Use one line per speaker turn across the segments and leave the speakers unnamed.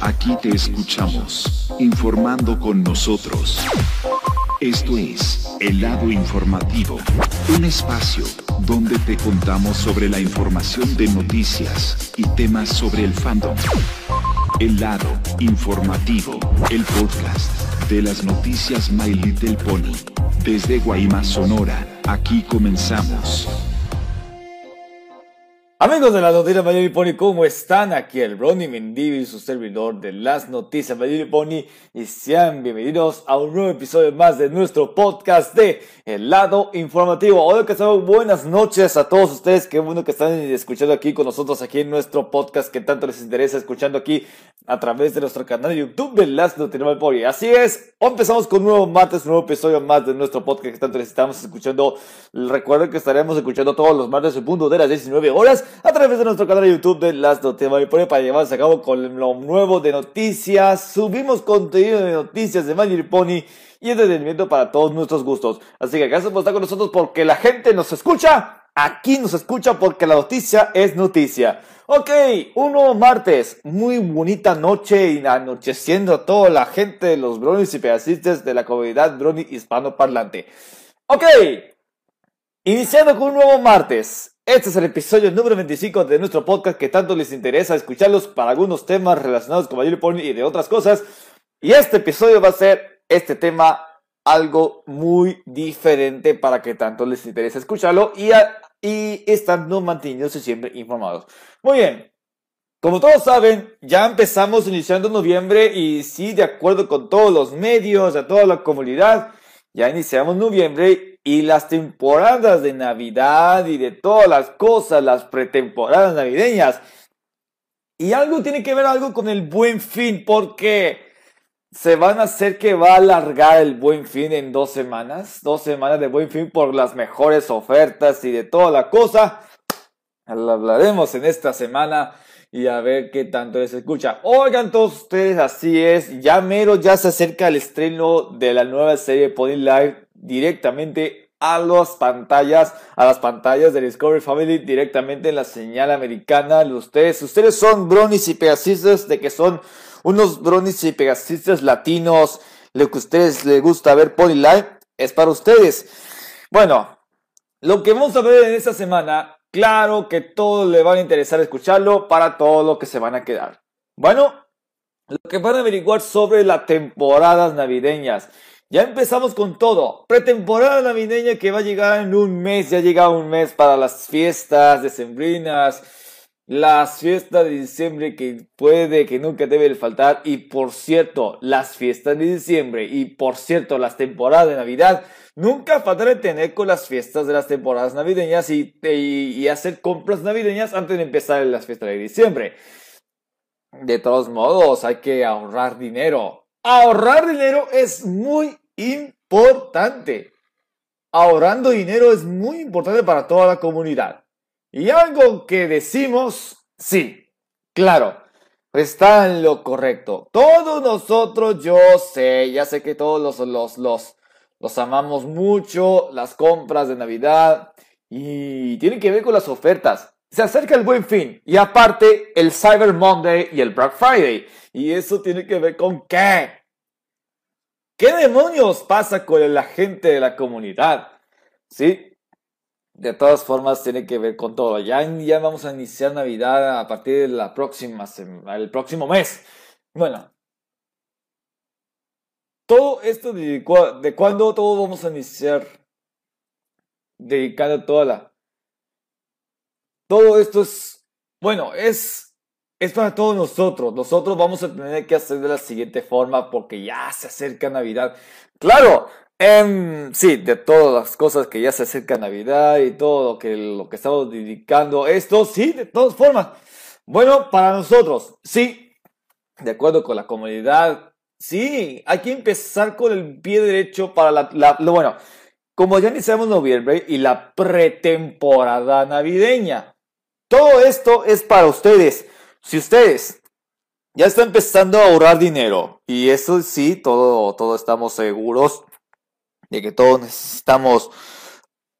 Aquí te escuchamos, informando con nosotros. Esto es El lado informativo, un espacio donde te contamos sobre la información de noticias y temas sobre el fandom. El lado informativo, el podcast de las noticias My Little Pony. Desde Guaymas, Sonora, aquí comenzamos.
Amigos de la noticia Mayor y Pony, ¿cómo están? Aquí el Ronnie Mendivi, su servidor de las noticias Mayor y Pony, y sean bienvenidos a un nuevo episodio más de nuestro podcast de El Lado Informativo. Hola, que estamos, buenas noches a todos ustedes, qué bueno que están escuchando aquí con nosotros, aquí en nuestro podcast que tanto les interesa, escuchando aquí a través de nuestro canal de YouTube de las noticias Pony. Así es, empezamos con un nuevo martes, un nuevo episodio más de nuestro podcast que tanto les estamos escuchando. Recuerden que estaremos escuchando todos los martes en punto de las 19 horas a través de nuestro canal de YouTube de Las Noticias Maripone para llevarse a cabo con lo nuevo de noticias. Subimos contenido de noticias de Maripony y entretenimiento para todos nuestros gustos. Así que gracias por estar con nosotros porque la gente nos escucha. Aquí nos escucha porque la noticia es noticia. Ok, un nuevo martes, muy bonita noche y anocheciendo a toda la gente de los bronies y pedacistas de la comunidad brony hispanoparlante. Ok, iniciando con un nuevo martes. Este es el episodio número 25 de nuestro podcast que tanto les interesa escucharlos para algunos temas relacionados con Mayor Pony y de otras cosas. Y este episodio va a ser este tema algo muy diferente para que tanto les interese escucharlo y, a, y estando manteniéndose siempre informados. Muy bien. Como todos saben, ya empezamos iniciando noviembre y sí, de acuerdo con todos los medios, a toda la comunidad, ya iniciamos noviembre y las temporadas de Navidad y de todas las cosas, las pretemporadas navideñas. Y algo tiene que ver algo con el buen fin, porque se van a hacer que va a alargar el buen fin en dos semanas, dos semanas de buen fin por las mejores ofertas y de toda la cosa. Hablaremos en esta semana y a ver qué tanto les escucha. Oigan todos ustedes, así es, ya mero ya se acerca el estreno de la nueva serie Pony Live directamente a las pantallas, a las pantallas de Discovery Family directamente en la señal americana. Ustedes, ustedes son bronies y pegasistas de que son unos bronies y pegasistas latinos, lo que a ustedes les gusta ver Pony Live es para ustedes. Bueno, lo que vamos a ver en esta semana Claro que todos le van a interesar escucharlo para todo lo que se van a quedar. Bueno, lo que van a averiguar sobre las temporadas navideñas. Ya empezamos con todo. Pretemporada navideña que va a llegar en un mes. Ya llega un mes para las fiestas decembrinas. Las fiestas de diciembre que puede, que nunca debe faltar. Y por cierto, las fiestas de diciembre y por cierto, las temporadas de Navidad Nunca falta de tener con las fiestas de las temporadas navideñas y, y, hacer compras navideñas antes de empezar las fiestas de diciembre. De todos modos, hay que ahorrar dinero. Ahorrar dinero es muy importante. Ahorrando dinero es muy importante para toda la comunidad. Y algo que decimos, sí, claro, está en lo correcto. Todos nosotros, yo sé, ya sé que todos los, los, los, los amamos mucho, las compras de Navidad y tiene que ver con las ofertas. Se acerca el buen fin y aparte el Cyber Monday y el Black Friday. Y eso tiene que ver con qué. ¿Qué demonios pasa con la gente de la comunidad? ¿Sí? De todas formas, tiene que ver con todo. Ya, ya vamos a iniciar Navidad a partir de la próxima el próximo mes. Bueno, todo esto de, de cuándo todo vamos a iniciar dedicando toda la todo esto es bueno es es para todos nosotros nosotros vamos a tener que hacer de la siguiente forma porque ya se acerca navidad claro em, sí de todas las cosas que ya se acerca navidad y todo lo que lo que estamos dedicando esto sí de todas formas bueno para nosotros sí de acuerdo con la comunidad Sí, hay que empezar con el pie derecho para la, lo bueno, como ya iniciamos noviembre y la pretemporada navideña. Todo esto es para ustedes. Si ustedes ya están empezando a ahorrar dinero, y eso sí, todo, todo estamos seguros de que todos necesitamos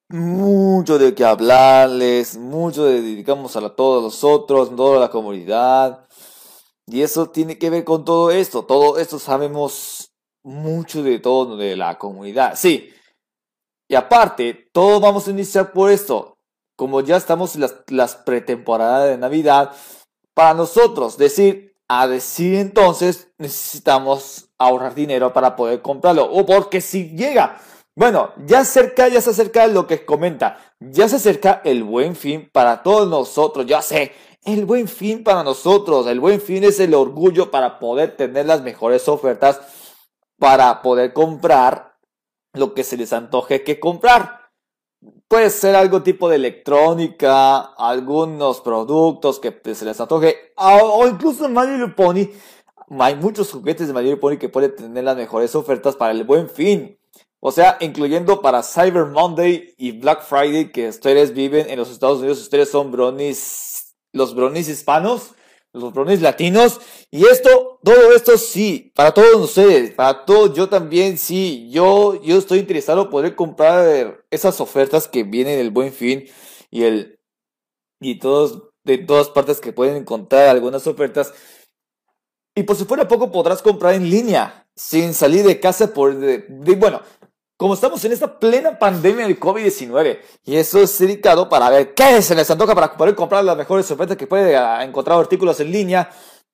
mucho de qué hablarles, mucho de dedicamos a todos nosotros, toda la comunidad. Y eso tiene que ver con todo esto. Todo esto sabemos mucho de todo de la comunidad. Sí. Y aparte, todos vamos a iniciar por esto. Como ya estamos en las, las pretemporadas de Navidad, para nosotros decir, a decir entonces, necesitamos ahorrar dinero para poder comprarlo. O porque si llega, bueno, ya cerca, ya se acerca lo que comenta, ya se acerca el buen fin para todos nosotros, ya sé, el buen fin para nosotros, el buen fin es el orgullo para poder tener las mejores ofertas, para poder comprar lo que se les antoje que comprar. Puede ser algo tipo de electrónica, algunos productos que se les antoje, o, incluso My Pony. Hay muchos juguetes de My Pony que pueden tener las mejores ofertas para el buen fin. O sea, incluyendo para Cyber Monday y Black Friday que ustedes viven en los Estados Unidos, ustedes son bronies, los bronies hispanos, los bronies latinos. Y esto, todo esto sí, para todos ustedes, para todos, yo también sí, yo, yo estoy interesado en poder comprar esas ofertas que vienen del Buen Fin y el, y todos, de todas partes que pueden encontrar algunas ofertas. Y por si fuera poco podrás comprar en línea sin salir de casa por, de, bueno, como estamos en esta plena pandemia del COVID-19 y eso es dedicado para ver qué se les antoja para poder comprar las mejores ofertas que puede ah, encontrar artículos en línea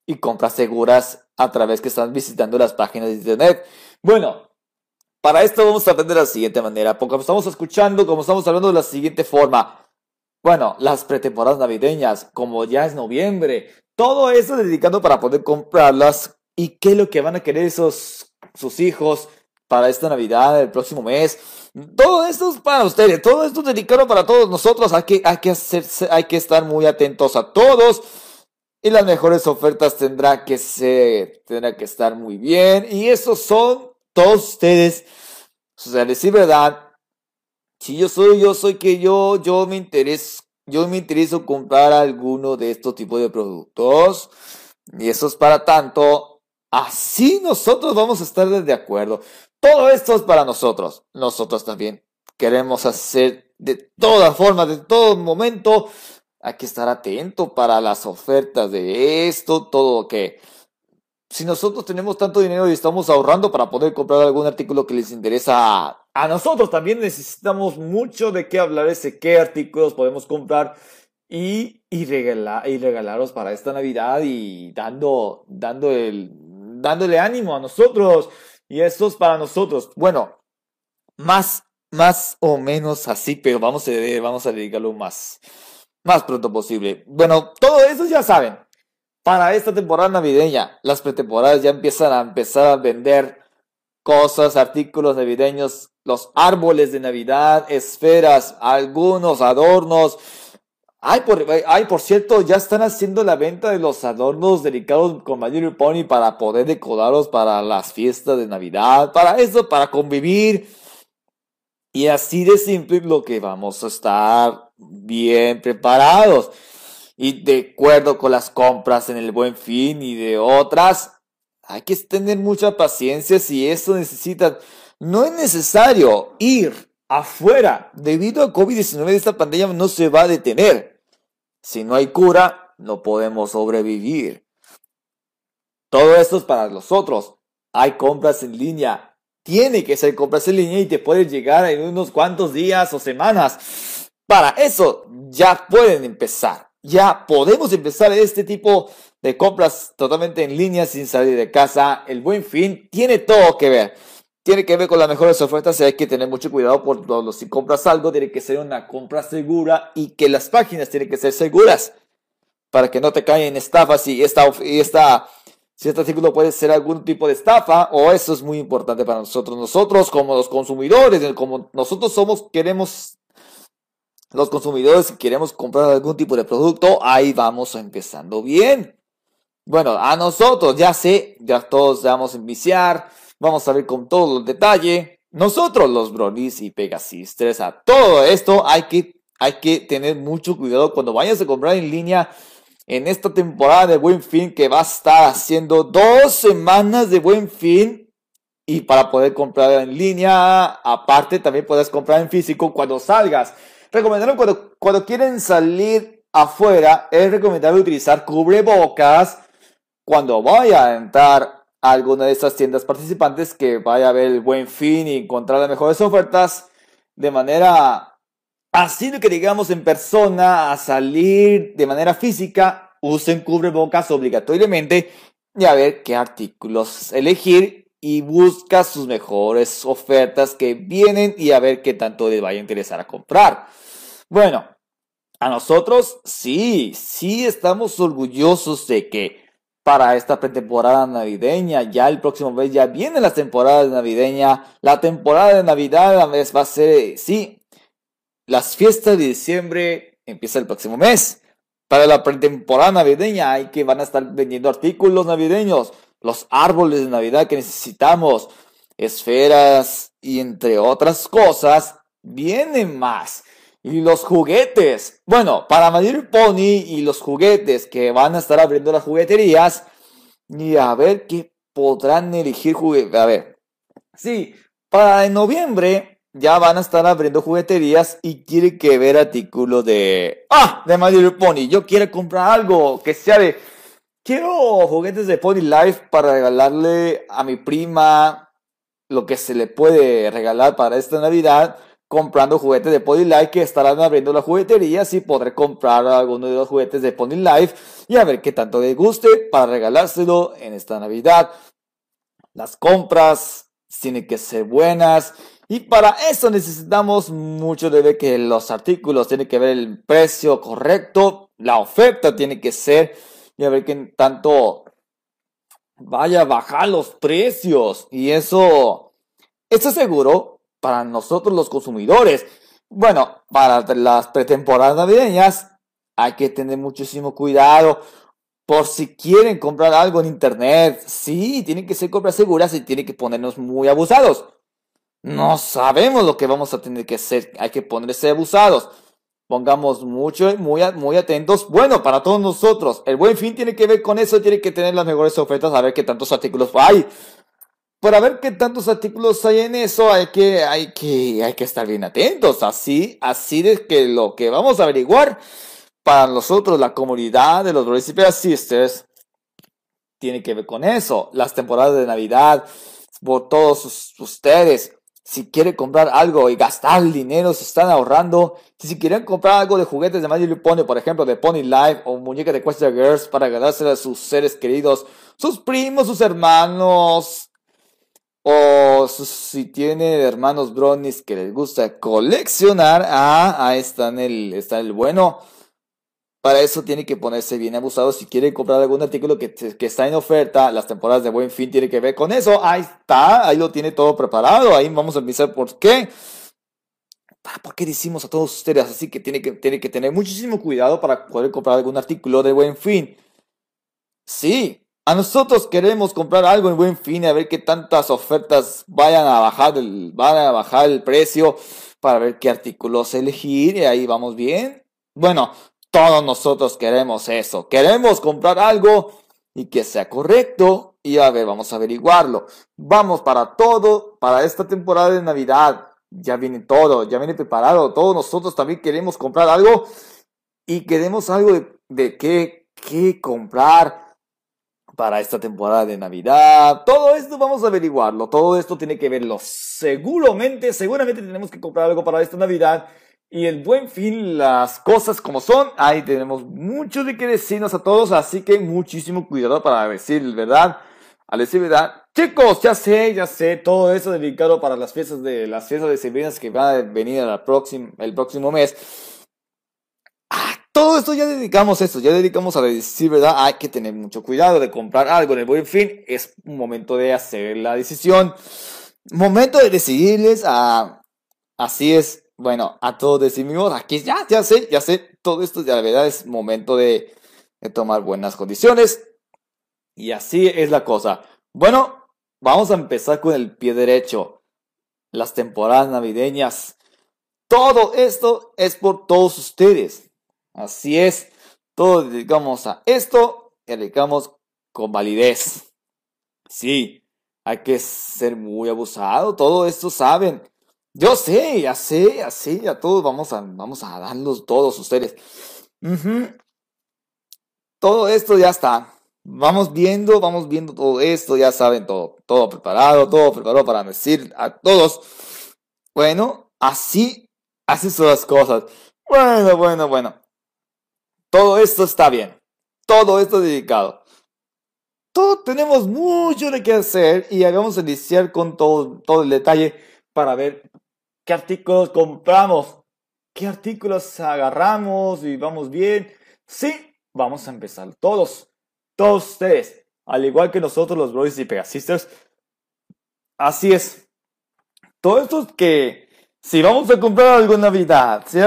y compras seguras a través que están visitando las páginas de internet. Bueno, para esto vamos a aprender de la siguiente manera, porque estamos escuchando, como estamos hablando de la siguiente forma. Bueno, las pretemporadas navideñas, como ya es noviembre, todo eso dedicado para poder comprarlas y qué es lo que van a querer esos sus hijos, para esta Navidad, el próximo mes. Todo esto es para ustedes, todo esto es dedicado para todos nosotros. Hay que, hay que, hacerse, hay que estar muy atentos a todos. Y las mejores ofertas tendrá que ser, tendrá que estar muy bien. Y esos son todos ustedes. O sea, decir verdad, si yo soy, yo soy que yo, yo me intereso, yo me intereso comprar alguno de estos tipos de productos. Y eso es para tanto. Así nosotros vamos a estar de acuerdo. Todo esto es para nosotros. Nosotros también queremos hacer de todas formas, de todo momento. Hay que estar atento para las ofertas de esto, todo que si nosotros tenemos tanto dinero y estamos ahorrando para poder comprar algún artículo que les interesa a, nosotros, también necesitamos mucho de qué hablar, ese qué artículos podemos comprar y, y, regalar, y regalarlos para esta Navidad y dando, dando el, dándole ánimo a nosotros. Y esto es para nosotros. Bueno, más, más o menos así, pero vamos a, vamos a dedicarlo más, más pronto posible. Bueno, todo eso ya saben. Para esta temporada navideña, las pretemporadas ya empiezan a empezar a vender cosas, artículos navideños, los árboles de Navidad, esferas, algunos adornos, Ay, por, ay, por cierto, ya están haciendo la venta de los adornos dedicados con My Pony para poder decorarlos para las fiestas de Navidad, para eso, para convivir. Y así de simple lo que vamos a estar bien preparados. Y de acuerdo con las compras en el buen fin y de otras, hay que tener mucha paciencia si eso necesita. No es necesario ir afuera. Debido a COVID-19 esta pandemia no se va a detener. Si no hay cura, no podemos sobrevivir. Todo esto es para nosotros. Hay compras en línea. Tiene que ser compras en línea y te puede llegar en unos cuantos días o semanas. Para eso ya pueden empezar. Ya podemos empezar este tipo de compras totalmente en línea sin salir de casa. El buen fin tiene todo que ver tiene que ver con las mejores ofertas y hay que tener mucho cuidado por todo. Si compras algo, tiene que ser una compra segura y que las páginas tienen que ser seguras para que no te caigan estafas y esta, y esta, si este artículo puede ser algún tipo de estafa o eso es muy importante para nosotros. Nosotros como los consumidores, como nosotros somos, queremos los consumidores queremos comprar algún tipo de producto, ahí vamos empezando bien. Bueno, a nosotros ya sé, ya todos vamos a iniciar Vamos a ver con todo el detalle. Nosotros los Bronies y Pegasus 3 a todo esto hay que, hay que tener mucho cuidado cuando vayas a comprar en línea en esta temporada de Buen Fin que va a estar haciendo dos semanas de Buen Fin y para poder comprar en línea, aparte también puedes comprar en físico cuando salgas. Recomendable cuando, cuando quieren salir afuera, es recomendable utilizar cubrebocas cuando vaya a entrar a alguna de estas tiendas participantes que vaya a ver el buen fin y encontrar las mejores ofertas de manera así que digamos en persona a salir de manera física usen cubrebocas obligatoriamente y a ver qué artículos elegir y busca sus mejores ofertas que vienen y a ver qué tanto les vaya a interesar a comprar. Bueno, a nosotros sí, sí estamos orgullosos de que para esta pretemporada navideña, ya el próximo mes ya viene la temporada navideña, la temporada de Navidad va a ser, sí, las fiestas de diciembre. Empieza el próximo mes. Para la pretemporada navideña hay que van a estar vendiendo artículos navideños, los árboles de Navidad que necesitamos, esferas y entre otras cosas, vienen más. Y los juguetes. Bueno, para My Pony y los juguetes que van a estar abriendo las jugueterías. Y a ver qué podrán elegir juguetes. A ver. Sí, para noviembre ya van a estar abriendo jugueterías y quiere que ver artículo de... Ah, de Little Pony. Yo quiero comprar algo que sea de... Quiero juguetes de Pony Life para regalarle a mi prima lo que se le puede regalar para esta Navidad. Comprando juguetes de Pony Life que estarán abriendo las jugueterías y podré comprar alguno de los juguetes de Pony Life y a ver qué tanto le guste para regalárselo en esta Navidad. Las compras tienen que ser buenas y para eso necesitamos mucho de ver que los artículos tienen que ver el precio correcto, la oferta tiene que ser y a ver que tanto vaya a bajar los precios. Y eso, eso es seguro para nosotros los consumidores. Bueno, para las pretemporadas navideñas hay que tener muchísimo cuidado por si quieren comprar algo en internet. Sí, tienen que ser compras seguras y tienen que ponernos muy abusados. No sabemos lo que vamos a tener que hacer. Hay que ponerse abusados. Pongamos mucho, muy, muy atentos. Bueno, para todos nosotros, el buen fin tiene que ver con eso. Tiene que tener las mejores ofertas, a ver qué tantos artículos hay. Para ver qué tantos artículos hay en eso, hay que, hay que, hay que estar bien atentos. Así, así de que lo que vamos a averiguar para nosotros, la comunidad de los Recipe Sisters, tiene que ver con eso. Las temporadas de Navidad, por todos ustedes si quieren comprar algo y gastar dinero, se están ahorrando. Si quieren comprar algo de juguetes de Little Pony, por ejemplo, de Pony Life o muñeca de Question Girls para ganársela a sus seres queridos, sus primos, sus hermanos, o si tiene hermanos bronies que les gusta coleccionar, ah, ahí está en el, está el bueno. Para eso tiene que ponerse bien abusado. Si quiere comprar algún artículo que, está en oferta, las temporadas de buen fin tiene que ver con eso. Ahí está, ahí lo tiene todo preparado. Ahí vamos a empezar por qué. ¿Por qué decimos a todos ustedes así que tiene que, tiene que tener muchísimo cuidado para poder comprar algún artículo de buen fin? Sí, a nosotros queremos comprar algo en buen fin, a ver qué tantas ofertas vayan a bajar el, van a bajar el precio para ver qué artículos elegir y ahí vamos bien. Bueno, todos nosotros queremos eso. Queremos comprar algo y que sea correcto. Y a ver, vamos a averiguarlo. Vamos para todo, para esta temporada de Navidad. Ya viene todo, ya viene preparado. Todos nosotros también queremos comprar algo y queremos algo de, de qué, qué comprar para esta temporada de Navidad. Todo esto vamos a averiguarlo. Todo esto tiene que verlo. Seguramente, seguramente tenemos que comprar algo para esta Navidad y el buen fin, las cosas como son, ahí tenemos mucho de qué decirnos a todos, así que muchísimo cuidado para decir verdad, a decir verdad. Chicos, ya sé, ya sé, todo eso dedicado para las fiestas de las fiestas de Sembrinas que van a venir el próximo mes. Todo esto ya dedicamos eso, ya dedicamos a decir verdad, hay que tener mucho cuidado de comprar algo en el buen fin, es momento de hacer la decisión, momento de decidirles a, así es, bueno, a todos decimos, aquí ya, ya sé, ya sé, todo esto de la verdad es momento de, tomar buenas condiciones. Y así es la cosa. Bueno, vamos a empezar con el pie derecho. Las temporadas navideñas. Todo esto es por todos ustedes. Así es. Todo dedicamos a esto y dedicamos con validez. Sí, hay que ser muy abusado, todo esto saben. Yo sé, ya sé, ya sé, ya todos vamos a, vamos a darlos todos ustedes. Todo esto ya está. Vamos viendo, vamos viendo todo esto, ya saben todo, todo preparado, todo preparado para decir a todos. Bueno, así, así son las cosas. Bueno, bueno, bueno. Todo esto está bien. Todo esto dedicado. Todo tenemos mucho de qué hacer y vamos a iniciar con todo, todo el detalle para ver qué artículos compramos, qué artículos agarramos y vamos bien. Sí, vamos a empezar todos, todos ustedes, al igual que nosotros los Brothers y Pegasisters. Así es. Todo esto que si vamos a comprar algo en Navidad, si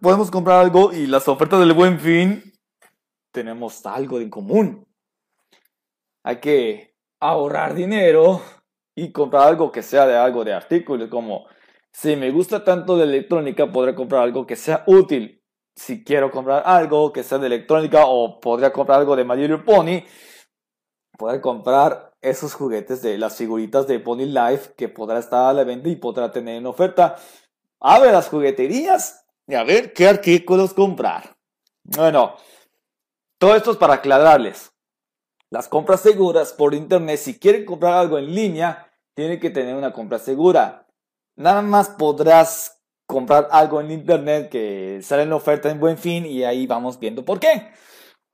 podemos comprar algo y las ofertas del buen fin, tenemos algo en común. Hay que ahorrar dinero y comprar algo que sea de algo de artículos, como si me gusta tanto de electrónica, podré comprar algo que sea útil. Si quiero comprar algo que sea de electrónica o podría comprar algo de My Little Pony, poder comprar esos juguetes de las figuritas de Pony Life que podrá estar a la venta y podrá tener en oferta. Abre las jugueterías y a ver qué artículos comprar. Bueno, todo esto es para aclararles. Las compras seguras por internet, si quieren comprar algo en línea, tienen que tener una compra segura. Nada más podrás comprar algo en internet que sale en oferta en buen fin y ahí vamos viendo por qué.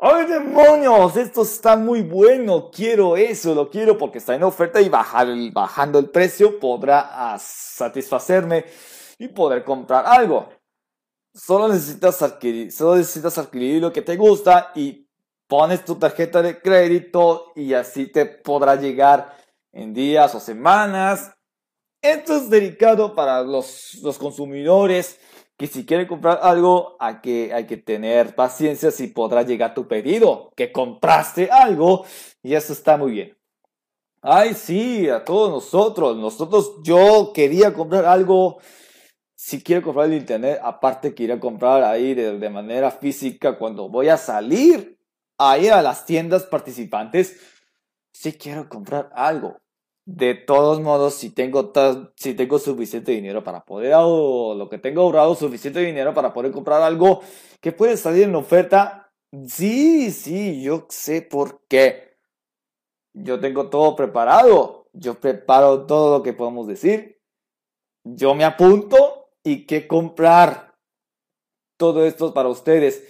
¡Ay, demonios! Esto está muy bueno. Quiero eso, lo quiero porque está en oferta y bajando el precio podrá satisfacerme y poder comprar algo. Solo necesitas adquirir, solo necesitas adquirir lo que te gusta y pones tu tarjeta de crédito y así te podrá llegar en días o semanas. Esto es dedicado para los, los consumidores que si quieren comprar algo hay que, hay que tener paciencia si podrá llegar tu pedido, que compraste algo y eso está muy bien. Ay, sí, a todos nosotros, nosotros, yo quería comprar algo, si quiero comprar el internet, aparte que ir a comprar ahí de, de manera física cuando voy a salir ahí a las tiendas participantes, si quiero comprar algo. De todos modos, si tengo, si tengo suficiente dinero para poder, o lo que tengo ahorrado, suficiente dinero para poder comprar algo que puede salir en oferta, sí, sí, yo sé por qué. Yo tengo todo preparado. Yo preparo todo lo que podemos decir. Yo me apunto y qué comprar. Todo esto es para ustedes.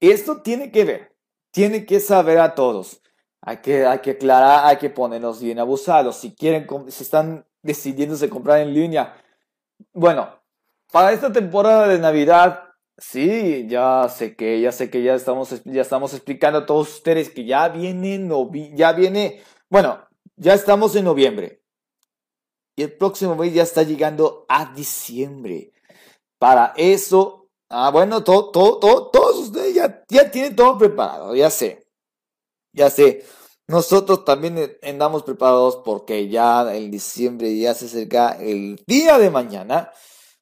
Esto tiene que ver, tiene que saber a todos. Hay que, hay que aclarar, hay que ponernos bien abusados. Si quieren, si están decidiéndose comprar en línea. Bueno, para esta temporada de Navidad, sí, ya sé que, ya sé que ya estamos, ya estamos explicando a todos ustedes que ya viene, novi ya viene, bueno, ya estamos en noviembre. Y el próximo mes ya está llegando a diciembre. Para eso, ah, bueno, todo, todo, todo, todos ustedes ya, ya tienen todo preparado, ya sé. Ya sé, nosotros también andamos preparados porque ya en diciembre ya se acerca el día de mañana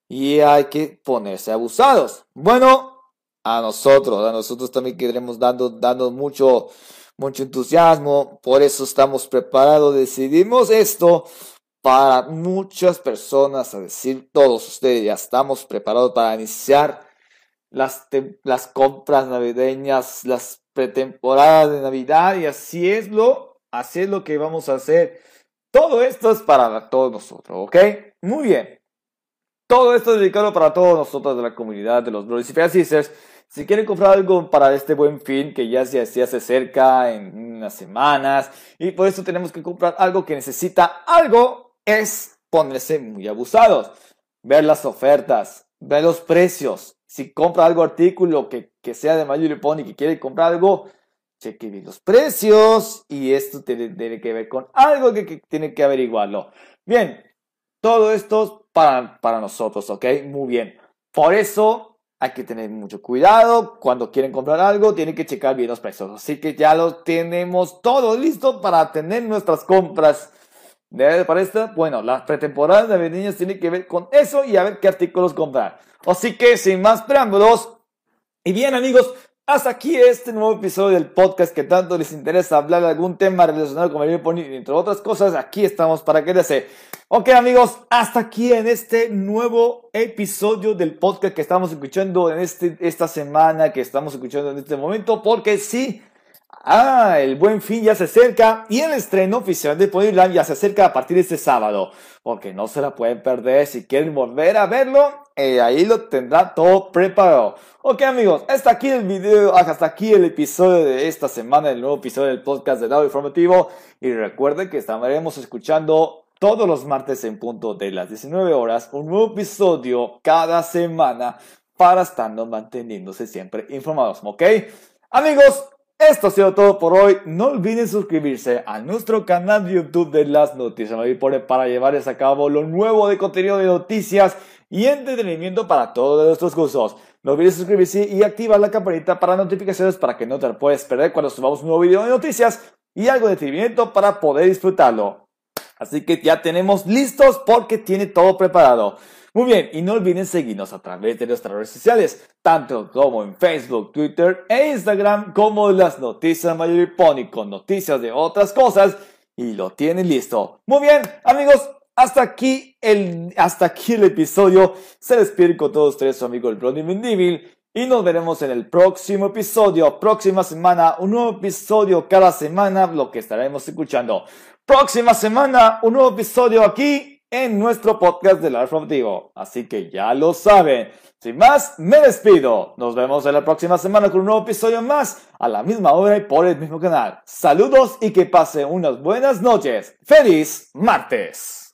y hay que ponerse abusados. Bueno, a nosotros, a nosotros también queremos dando, dando mucho, mucho entusiasmo, por eso estamos preparados, decidimos esto para muchas personas, a decir todos ustedes, ya estamos preparados para iniciar las, las compras navideñas, las pretemporada de Navidad y así es lo, así es lo que vamos a hacer. Todo esto es para todos nosotros, ¿ok? Muy bien. Todo esto es dedicado para todos nosotros de la comunidad de los Brothers y. Si quieren comprar algo para este buen fin que ya se, se hace cerca en unas semanas y por eso tenemos que comprar algo que necesita algo es ponerse muy abusados, ver las ofertas, ver los precios, si compra algo artículo que, que sea de Mayor Pony y que quiere comprar algo, cheque bien los precios y esto tiene, que ver con algo que, que, tiene que averiguarlo. Bien, todo esto para, para nosotros, ¿ok? Muy bien. Por eso hay que tener mucho cuidado. Cuando quieren comprar algo, tienen que checar bien los precios. Así que ya lo tenemos todo listo para tener nuestras compras. ¿De para esta? Bueno, las pretemporadas de niños tienen que ver con eso y a ver qué artículos comprar. Así que sin más preámbulos, y bien amigos, hasta aquí este nuevo episodio del podcast que tanto les interesa hablar de algún tema relacionado con el Pony, entre otras cosas, aquí estamos para que les Ok amigos, hasta aquí en este nuevo episodio del podcast que estamos escuchando en este, esta semana, que estamos escuchando en este momento, porque sí, Ah, el buen fin ya se acerca y el estreno oficial de Ponyland ya se acerca a partir de este sábado, porque no se la pueden perder si quieren volver a verlo, eh, ahí lo tendrá todo preparado. Ok amigos, hasta aquí el video, hasta aquí el episodio de esta semana, el nuevo episodio del podcast de Lado Informativo y recuerden que estaremos escuchando todos los martes en punto de las 19 horas un nuevo episodio cada semana para estar manteniéndose siempre informados, ¿ok? Amigos, esto ha sido todo por hoy. No olviden suscribirse a nuestro canal de YouTube de las noticias para llevarles a cabo lo nuevo de contenido de noticias y entretenimiento para todos nuestros cursos. No olvides suscribirse y activar la campanita para notificaciones para que no te puedas perder cuando subamos un nuevo video de noticias y algo de entretenimiento para poder disfrutarlo. Así que ya tenemos listos porque tiene todo preparado. Muy bien, y no olviden seguirnos a través de nuestras redes sociales, tanto como en Facebook, Twitter e Instagram, como las noticias Mayor Pony con noticias de otras cosas, y lo tienen listo. Muy bien, amigos, hasta aquí el, hasta aquí el episodio. Se despide con todos ustedes su amigo el Brody Mendivil. Y nos veremos en el próximo episodio, próxima semana, un nuevo episodio cada semana, lo que estaremos escuchando. Próxima semana, un nuevo episodio aquí en nuestro podcast del Informativo. Así que ya lo saben. Sin más, me despido. Nos vemos en la próxima semana con un nuevo episodio más a la misma hora y por el mismo canal. Saludos y que pase unas buenas noches. ¡Feliz martes!